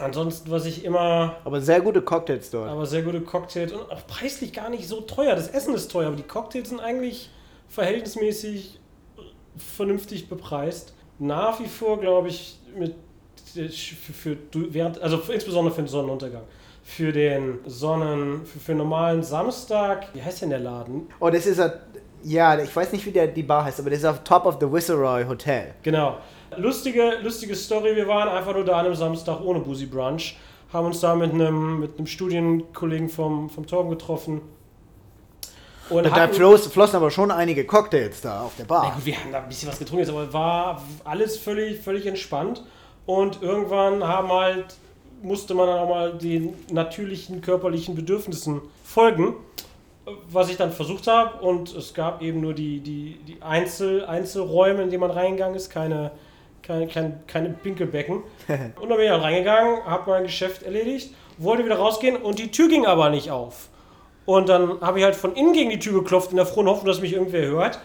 S1: Ansonsten, was ich immer.
S2: Aber sehr gute Cocktails dort.
S1: Aber sehr gute Cocktails und auch preislich gar nicht so teuer. Das Essen ist teuer, aber die Cocktails sind eigentlich verhältnismäßig vernünftig bepreist. Nach wie vor, glaube ich, mit für, für, während, also insbesondere für den Sonnenuntergang. Für den Sonnen, für, für normalen Samstag, wie heißt denn der Laden?
S2: Oh, das ist, ja, ich weiß nicht, wie der, die Bar heißt, aber das ist auf Top of the Viceroy Hotel.
S1: Genau. Lustige, lustige Story, wir waren einfach nur da an einem Samstag ohne Boozy Brunch, haben uns da mit einem, mit einem Studienkollegen vom, vom Torben getroffen.
S2: Und da floss, flossen aber schon einige Cocktails da auf der Bar.
S1: Gut, wir haben da ein bisschen was getrunken, aber war alles völlig, völlig entspannt. Und irgendwann haben halt, musste man dann auch mal den natürlichen körperlichen Bedürfnissen folgen, was ich dann versucht habe. Und es gab eben nur die, die, die Einzel, Einzelräume, in die man reingegangen ist, keine, keine, keine, keine Pinkelbecken. (laughs) und dann bin ich halt reingegangen, habe mein Geschäft erledigt, wollte wieder rausgehen und die Tür ging aber nicht auf. Und dann habe ich halt von innen gegen die Tür geklopft, in der frohen Hoffnung, dass mich irgendwer hört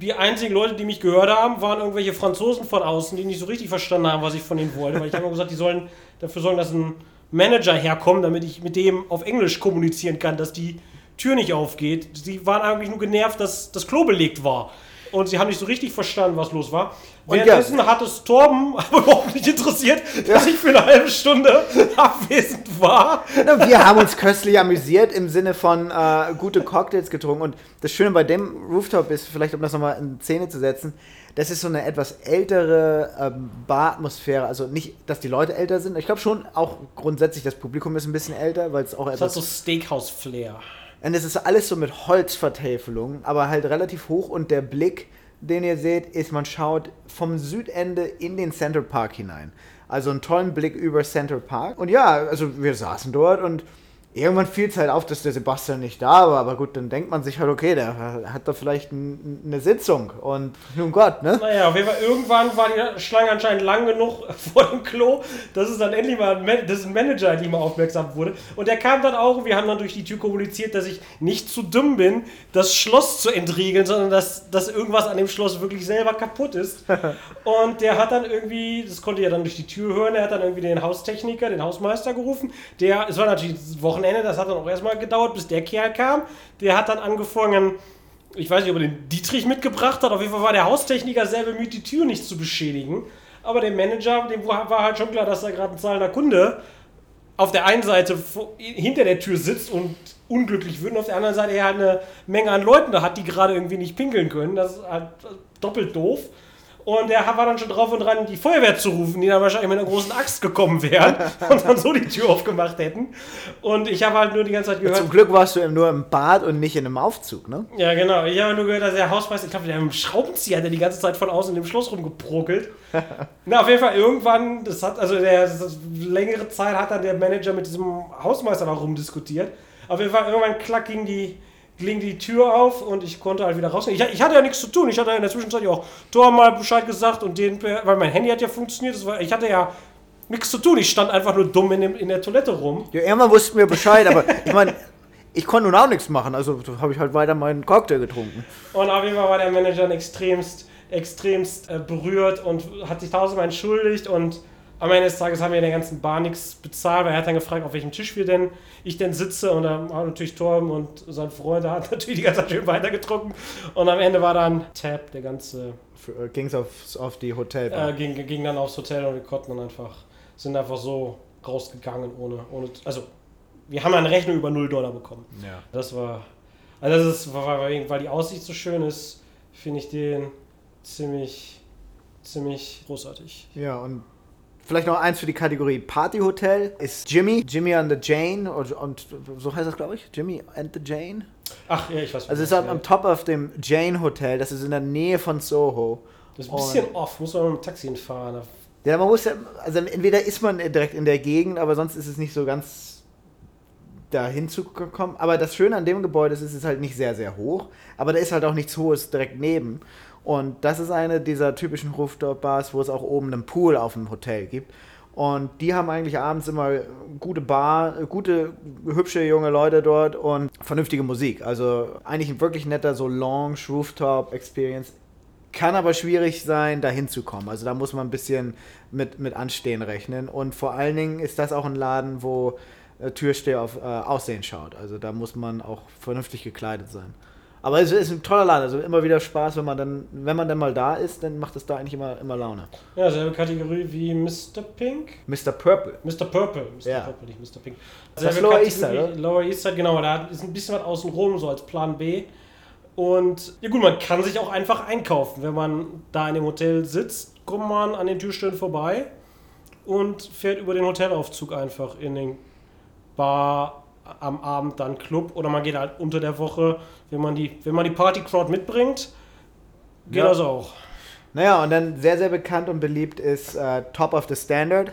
S1: die einzigen Leute, die mich gehört haben, waren irgendwelche Franzosen von außen, die nicht so richtig verstanden haben, was ich von ihnen wollte. Weil ich habe gesagt, die sollen dafür sorgen, dass ein Manager herkommt, damit ich mit dem auf Englisch kommunizieren kann, dass die Tür nicht aufgeht. Sie waren eigentlich nur genervt, dass das Klo belegt war und sie haben nicht so richtig verstanden, was los war. Währenddessen ja. hat es Torben (laughs) aber überhaupt nicht interessiert, ja. dass ich für eine halbe Stunde (laughs) abwesend war.
S2: Wir haben uns köstlich amüsiert im Sinne von äh, gute Cocktails getrunken. Und das Schöne bei dem Rooftop ist, vielleicht um das nochmal in Szene zu setzen, das ist so eine etwas ältere ähm, Baratmosphäre. Also nicht, dass die Leute älter sind. Ich glaube schon auch grundsätzlich, das Publikum ist ein bisschen älter, weil es auch
S1: etwas. Das hat so Steakhouse-Flair.
S2: Und es ist alles so mit Holzvertäfelung, aber halt relativ hoch und der Blick, den ihr seht, ist, man schaut vom Südende in den Center Park hinein. Also einen tollen Blick über Center Park. Und ja, also wir saßen dort und irgendwann fiel es halt auf, dass der Sebastian nicht da war. Aber gut, dann denkt man sich halt, okay, der hat da vielleicht ein, eine Sitzung. Und nun Gott, ne?
S1: Naja, auf jeden Fall, irgendwann war die Schlange anscheinend lang genug (laughs) vor dem Klo, dass es dann endlich mal ein, dass ein Manager die mal aufmerksam wurde. Und der kam dann auch, wir haben dann durch die Tür kommuniziert, dass ich nicht zu dumm bin, das Schloss zu entriegeln, sondern dass, dass irgendwas an dem Schloss wirklich selber kaputt ist. (laughs) Und der hat dann irgendwie, das konnte ja dann durch die Tür hören, er hat dann irgendwie den Haustechniker, den Hausmeister gerufen. Der, es war natürlich Wochen Wochenende, das hat dann auch erstmal gedauert, bis der Kerl kam. Der hat dann angefangen, ich weiß nicht, ob er den Dietrich mitgebracht hat, auf jeden Fall war der Haustechniker sehr bemüht, die Tür nicht zu beschädigen. Aber der Manager, dem war halt schon klar, dass da gerade ein zahlender Kunde auf der einen Seite hinter der Tür sitzt und unglücklich wird und auf der anderen Seite er halt eine Menge an Leuten da hat, die gerade irgendwie nicht pinkeln können. Das ist halt doppelt doof. Und er war dann schon drauf und dran, die Feuerwehr zu rufen, die dann wahrscheinlich mit einer großen Axt gekommen wären (laughs) und dann so die Tür aufgemacht hätten. Und ich habe halt nur die ganze Zeit gehört.
S2: Zum Glück warst du nur im Bad und nicht in einem Aufzug, ne?
S1: Ja, genau. Ich habe nur gehört, dass der Hausmeister, ich glaube, der mit dem Schraubenzieher hat der die ganze Zeit von außen in dem Schloss rumgeprokelt. (laughs) Na, auf jeden Fall irgendwann, das hat, also der, das, längere Zeit hat dann der Manager mit diesem Hausmeister noch rumdiskutiert. Auf jeden Fall irgendwann klack ging die ging die Tür auf und ich konnte halt wieder rausgehen. Ich, ich, hatte ja nichts zu tun. Ich hatte in der Zwischenzeit ja auch Tor mal Bescheid gesagt und den, weil mein Handy hat ja funktioniert. War, ich hatte ja nichts zu tun. Ich stand einfach nur dumm in, dem, in der Toilette rum.
S2: Ja, irgendwann wussten wir Bescheid, aber (laughs) ich meine, ich konnte nun auch nichts machen. Also habe ich halt weiter meinen Cocktail getrunken.
S1: Und auf jeden Fall war der Manager extremst, extremst äh, berührt und hat sich tausendmal entschuldigt und am Ende des Tages haben wir in der ganzen Bar nichts bezahlt, weil er hat dann gefragt, auf welchem Tisch wir denn, ich denn sitze und dann haben natürlich Torben und sein Freund, hat (laughs) natürlich die ganze Zeit schön weitergetrunken und am Ende war dann Tab, der ganze...
S2: Äh, Ging es auf, auf die Hotelbar?
S1: Äh, ging, ging dann aufs Hotel und wir konnten dann einfach, sind einfach so rausgegangen ohne, ohne also wir haben eine Rechnung über 0 Dollar bekommen.
S2: Ja.
S1: Das war, also das ist, weil, weil die Aussicht so schön ist, finde ich den ziemlich, ziemlich großartig.
S2: Ja, und Vielleicht noch eins für die Kategorie Partyhotel ist Jimmy, Jimmy and the Jane und, und so heißt das glaube ich, Jimmy and the Jane.
S1: Ach ja, ich weiß.
S2: Also es ist am, am Top auf dem Jane Hotel, das ist in der Nähe von Soho.
S1: Das ist ein bisschen und off, muss man mit dem Taxi hinfahren.
S2: Ja, man muss ja, also entweder ist man direkt in der Gegend, aber sonst ist es nicht so ganz dahin zu kommen. Aber das Schöne an dem Gebäude ist, es ist halt nicht sehr, sehr hoch, aber da ist halt auch nichts Hohes direkt neben. Und das ist eine dieser typischen Rooftop-Bars, wo es auch oben einen Pool auf dem Hotel gibt. Und die haben eigentlich abends immer gute Bar, gute, hübsche junge Leute dort und vernünftige Musik. Also eigentlich ein wirklich netter so Lounge Rooftop Experience. Kann aber schwierig sein, da hinzukommen. Also da muss man ein bisschen mit, mit Anstehen rechnen. Und vor allen Dingen ist das auch ein Laden, wo äh, Türsteher auf äh, Aussehen schaut. Also da muss man auch vernünftig gekleidet sein. Aber es ist ein toller Laden, also immer wieder Spaß, wenn man dann, wenn man dann mal da ist, dann macht es da eigentlich immer, immer Laune.
S1: Ja, selbe Kategorie wie Mr. Pink.
S2: Mr. Purple.
S1: Mr. Purple. Mr.
S2: Ja.
S1: Purple, nicht Mr. Pink.
S2: Das ist Lower East Side, oder?
S1: Lower East Side, genau. Da ist ein bisschen was außen rum, so als Plan B. Und ja gut, man kann sich auch einfach einkaufen. Wenn man da in dem Hotel sitzt, kommt man an den Türstellen vorbei und fährt über den Hotelaufzug einfach in den Bar am Abend dann Club oder man geht halt unter der Woche, wenn man die, wenn man die Party-Crowd mitbringt, geht ja. das auch.
S2: Naja, und dann sehr, sehr bekannt und beliebt ist äh, Top of the Standard.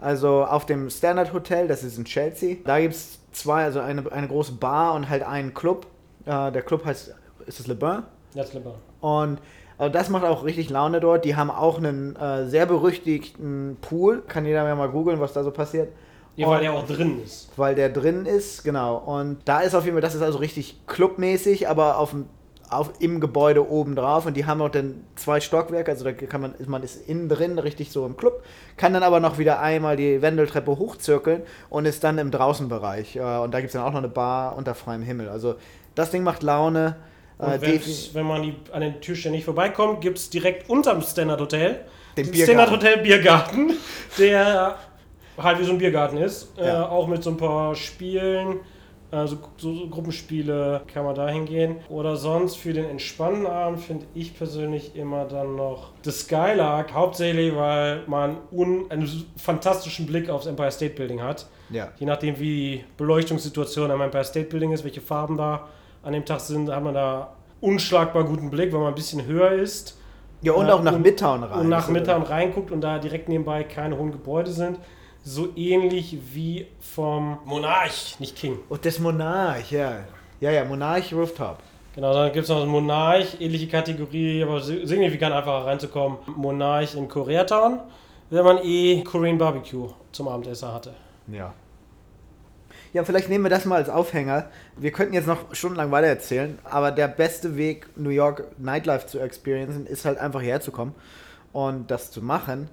S2: Also auf dem Standard Hotel, das ist in Chelsea. Da gibt es zwei, also eine, eine große Bar und halt einen Club. Äh, der Club heißt, ist es Le Bain?
S1: Ja, ist Le Bain.
S2: Und also das macht auch richtig Laune dort. Die haben auch einen äh, sehr berüchtigten Pool. Kann jeder mal googeln, was da so passiert.
S1: Ja, weil der auch drin ist.
S2: Weil der drin ist, genau. Und da ist auf jeden Fall, das ist also richtig clubmäßig, aber auf dem auf, im Gebäude oben drauf und die haben auch dann zwei Stockwerke, also da kann man, man ist innen drin richtig so im Club, kann dann aber noch wieder einmal die Wendeltreppe hochzirkeln und ist dann im Draußenbereich. Und da gibt es dann auch noch eine Bar unter freiem Himmel. Also das Ding macht Laune.
S1: Äh, wenn man die, an den Türstellen nicht vorbeikommt, gibt es direkt unterm Standard Hotel
S2: den,
S1: den Standard Hotel Biergarten, der halt wie so ein Biergarten ist. Äh, ja. Äh, auch mit so ein paar Spielen. Also so, so, Gruppenspiele kann man da hingehen. Oder sonst für den entspannten Abend finde ich persönlich immer dann noch The Skylark. Hauptsächlich, weil man einen fantastischen Blick aufs Empire State Building hat.
S2: Ja.
S1: Je nachdem, wie die Beleuchtungssituation am Empire State Building ist, welche Farben da an dem Tag sind, hat man da unschlagbar guten Blick, weil man ein bisschen höher ist.
S2: Ja, und äh, auch nach und, Midtown
S1: rein. Und nach Midtown reinguckt und da direkt nebenbei keine hohen Gebäude sind. So ähnlich wie vom Monarch, nicht King.
S2: Und das Monarch, ja. Ja, ja, Monarch Rooftop.
S1: Genau, dann gibt es noch das Monarch, ähnliche Kategorie, aber signifikant einfacher reinzukommen. Monarch in Koreatown, wenn man eh Korean Barbecue zum Abendessen hatte.
S2: Ja. Ja, vielleicht nehmen wir das mal als Aufhänger. Wir könnten jetzt noch stundenlang weiter erzählen, aber der beste Weg, New York Nightlife zu experiencen, ist halt einfach herzukommen und das zu machen.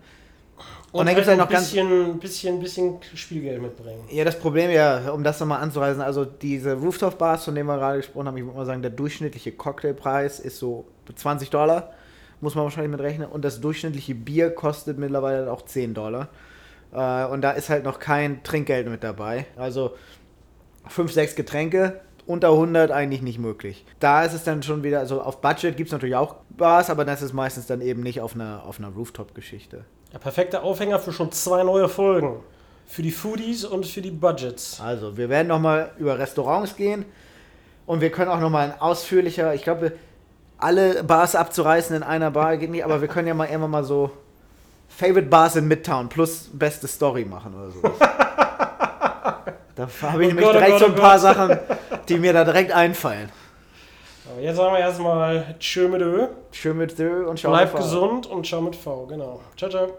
S1: Und, und dann gibt es halt noch ein bisschen, bisschen, bisschen Spielgeld mitbringen.
S2: Ja, das Problem ja, um das nochmal anzureisen, also diese Rooftop-Bars, von denen wir gerade gesprochen haben, ich würde mal sagen, der durchschnittliche Cocktailpreis ist so 20 Dollar, muss man wahrscheinlich mit rechnen. Und das durchschnittliche Bier kostet mittlerweile auch 10 Dollar. Äh, und da ist halt noch kein Trinkgeld mit dabei. Also 5, 6 Getränke, unter 100 eigentlich nicht möglich. Da ist es dann schon wieder, also auf Budget gibt es natürlich auch Bars, aber das ist meistens dann eben nicht auf einer, auf einer Rooftop-Geschichte.
S1: Der perfekte Aufhänger für schon zwei neue Folgen. Für die Foodies und für die Budgets.
S2: Also, wir werden nochmal über Restaurants gehen und wir können auch nochmal ein ausführlicher, ich glaube, alle Bars abzureißen in einer Bar geht nicht, aber wir können ja mal immer mal so Favorite Bars in Midtown plus beste Story machen oder so. (laughs) da habe ich oh nämlich Gott, oh direkt oh Gott, so ein paar Sachen, (laughs) die mir da direkt einfallen.
S1: Aber jetzt sagen wir erstmal Tschö mit Ö.
S2: Tschö mit Ö und
S1: Ciao Bleib gesund und Ciao mit V, genau. Ciao, ciao.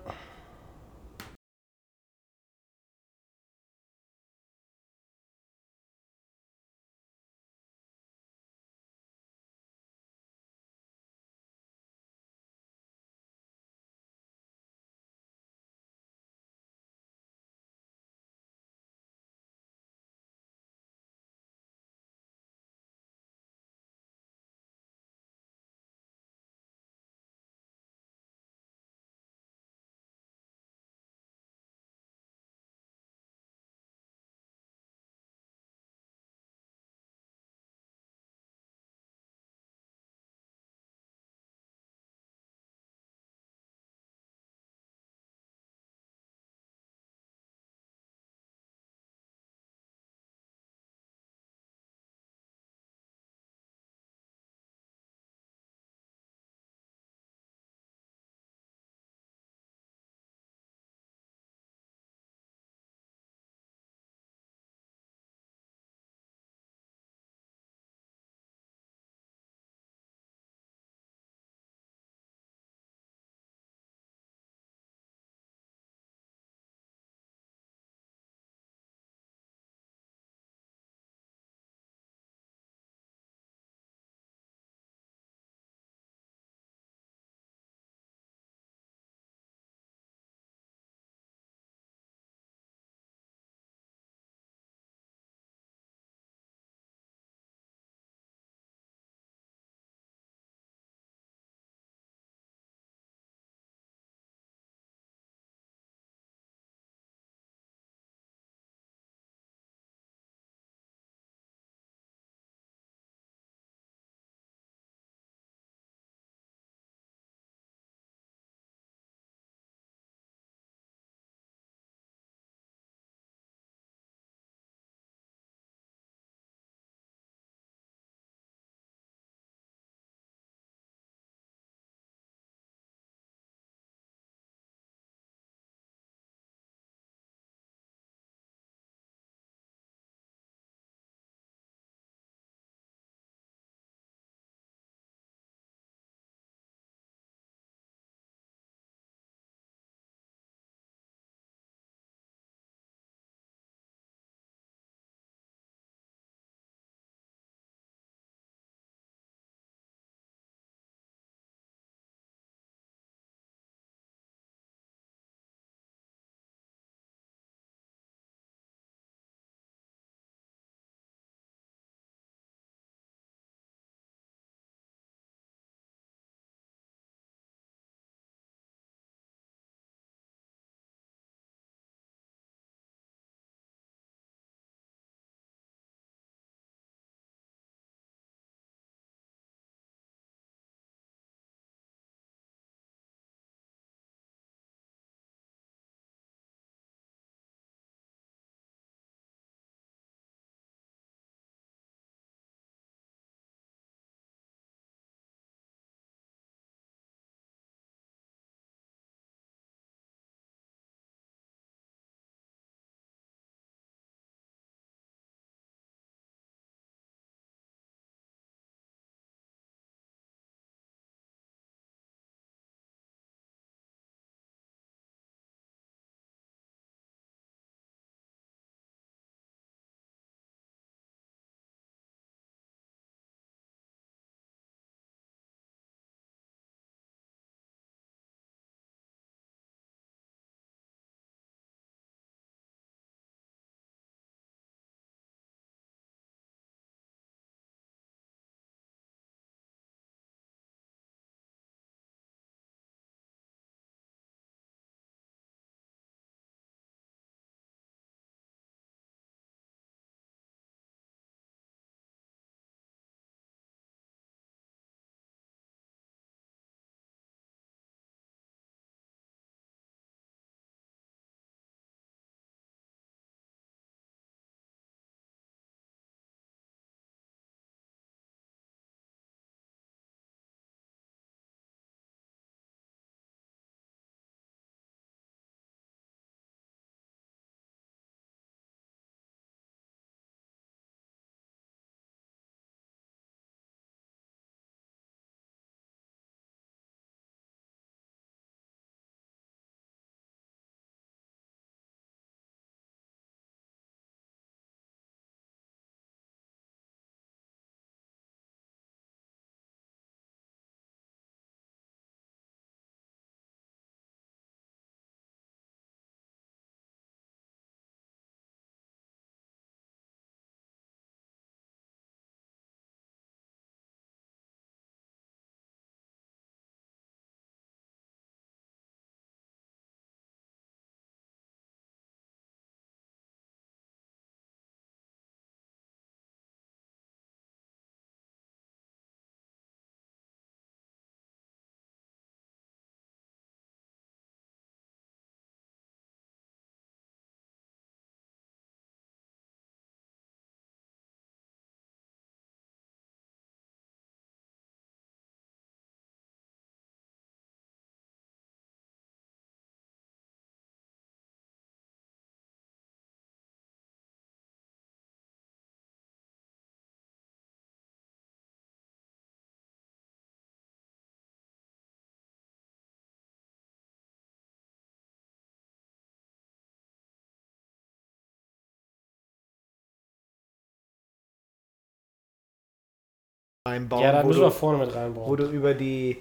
S2: Reinbauen.
S1: Ja, da
S2: wo
S1: müssen
S2: du,
S1: wir vorne mit reinbauen.
S2: wo du über die,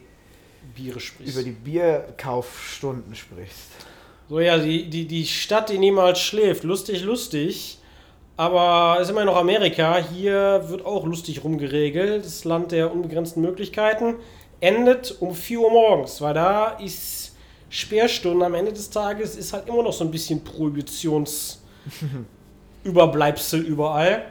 S1: Biere sprichst.
S2: über die Bierkaufstunden sprichst.
S1: So, ja, die, die, die Stadt, die niemals schläft. Lustig, lustig. Aber es ist immer noch Amerika. Hier wird auch lustig rumgeregelt. Das Land der unbegrenzten Möglichkeiten. Endet um 4 Uhr morgens, weil da ist Sperrstunde am Ende des Tages ist halt immer noch so ein bisschen Prohibitionsüberbleibsel (laughs) überall.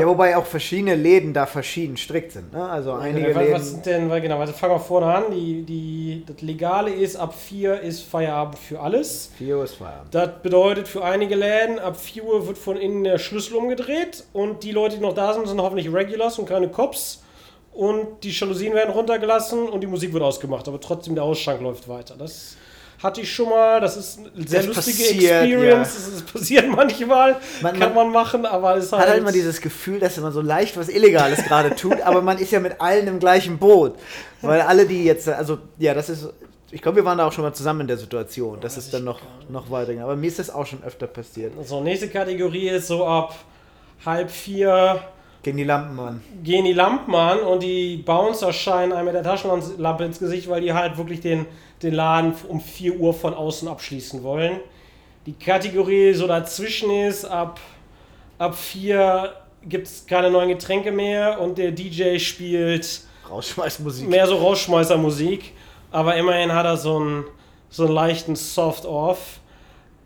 S2: Ja, wobei auch verschiedene Läden da verschieden strikt sind. Ne? Also einige
S1: was,
S2: Läden.
S1: was sind denn, weil genau, also fangen wir vorne an. Die, die, das Legale ist, ab 4 ist Feierabend für alles.
S2: 4 Uhr ist Feierabend.
S1: Das bedeutet für einige Läden, ab 4 Uhr wird von innen der Schlüssel umgedreht und die Leute, die noch da sind, sind hoffentlich Regulars und keine Cops. Und die Jalousien werden runtergelassen und die Musik wird ausgemacht, aber trotzdem der Ausschank läuft weiter. Das hatte ich schon mal, das ist eine sehr
S2: Das
S1: lustige
S2: passiert,
S1: Experience. Das, das passiert manchmal,
S2: Man-
S1: kann
S2: man-
S1: man machen, aber es ist halt,
S2: Hat halt immer dieses Gefühl, dass man so leicht was Illegales gerade (laughs) tut, aber man ist ja mit allen im gleichen Boot. Weil alle, die jetzt, also, ja, das ist, ich glaube, wir waren da auch schon mal zusammen in der Situation, dass es dann noch, noch weiterging. Aber mir ist das auch schon öfter passiert.
S1: So, nächste Kategorie ist so ab halb vier
S2: Gegen die Lampen an.
S1: gehen die Lampen an und die Bouncer scheinen einem mit der Taschenlampe ins Gesicht, weil die halt wirklich den, den Laden um 4 Uhr von außen abschließen wollen. Die Kategorie so dazwischen ist, ab, ab 4 gibt es keine neuen Getränke mehr und der DJ spielt
S2: Rausschmeißmusik.
S1: mehr so Rausschmeißermusik, aber immerhin hat er so einen, so einen leichten Soft-Off.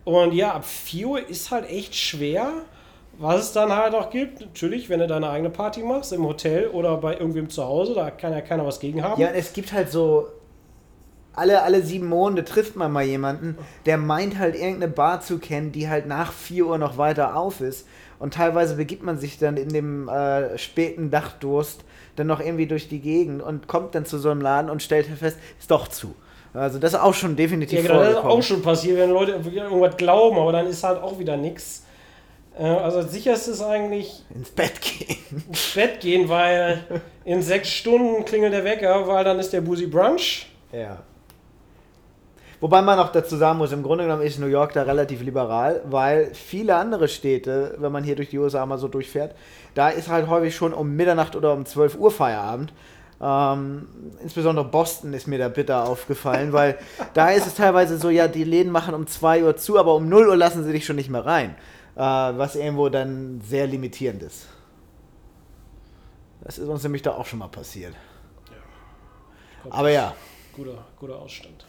S1: Und ja, ab 4 Uhr ist halt echt schwer. Was es dann halt auch gibt, natürlich, wenn du deine eigene Party machst, im Hotel oder bei irgendwem zu Hause, da kann ja keiner was gegen haben.
S2: Ja, es gibt halt so. Alle, alle sieben Monate trifft man mal jemanden, der meint halt irgendeine Bar zu kennen, die halt nach 4 Uhr noch weiter auf ist. Und teilweise begibt man sich dann in dem äh, späten Dachdurst dann noch irgendwie durch die Gegend und kommt dann zu so einem Laden und stellt fest, ist doch zu. Also das ist auch schon definitiv
S1: Ja, genau, das ist auch schon passiert, wenn Leute irgendwas glauben, aber dann ist halt auch wieder nichts. Also das sicherste ist eigentlich
S2: Ins Bett gehen.
S1: ins Bett gehen, weil in sechs Stunden klingelt der Wecker, weil dann ist der Boozy Brunch.
S2: Ja. Wobei man auch dazu sagen muss, im Grunde genommen ist New York da relativ liberal, weil viele andere Städte, wenn man hier durch die USA mal so durchfährt, da ist halt häufig schon um Mitternacht oder um 12 Uhr Feierabend. Ähm, insbesondere Boston ist mir da bitter aufgefallen, weil da ist es teilweise so, ja, die Läden machen um 2 Uhr zu, aber um 0 Uhr lassen sie dich schon nicht mehr rein. Äh, was irgendwo dann sehr limitierend ist. Das ist uns nämlich da auch schon mal passiert. Aber ja,
S1: Guter, guter Ausstand.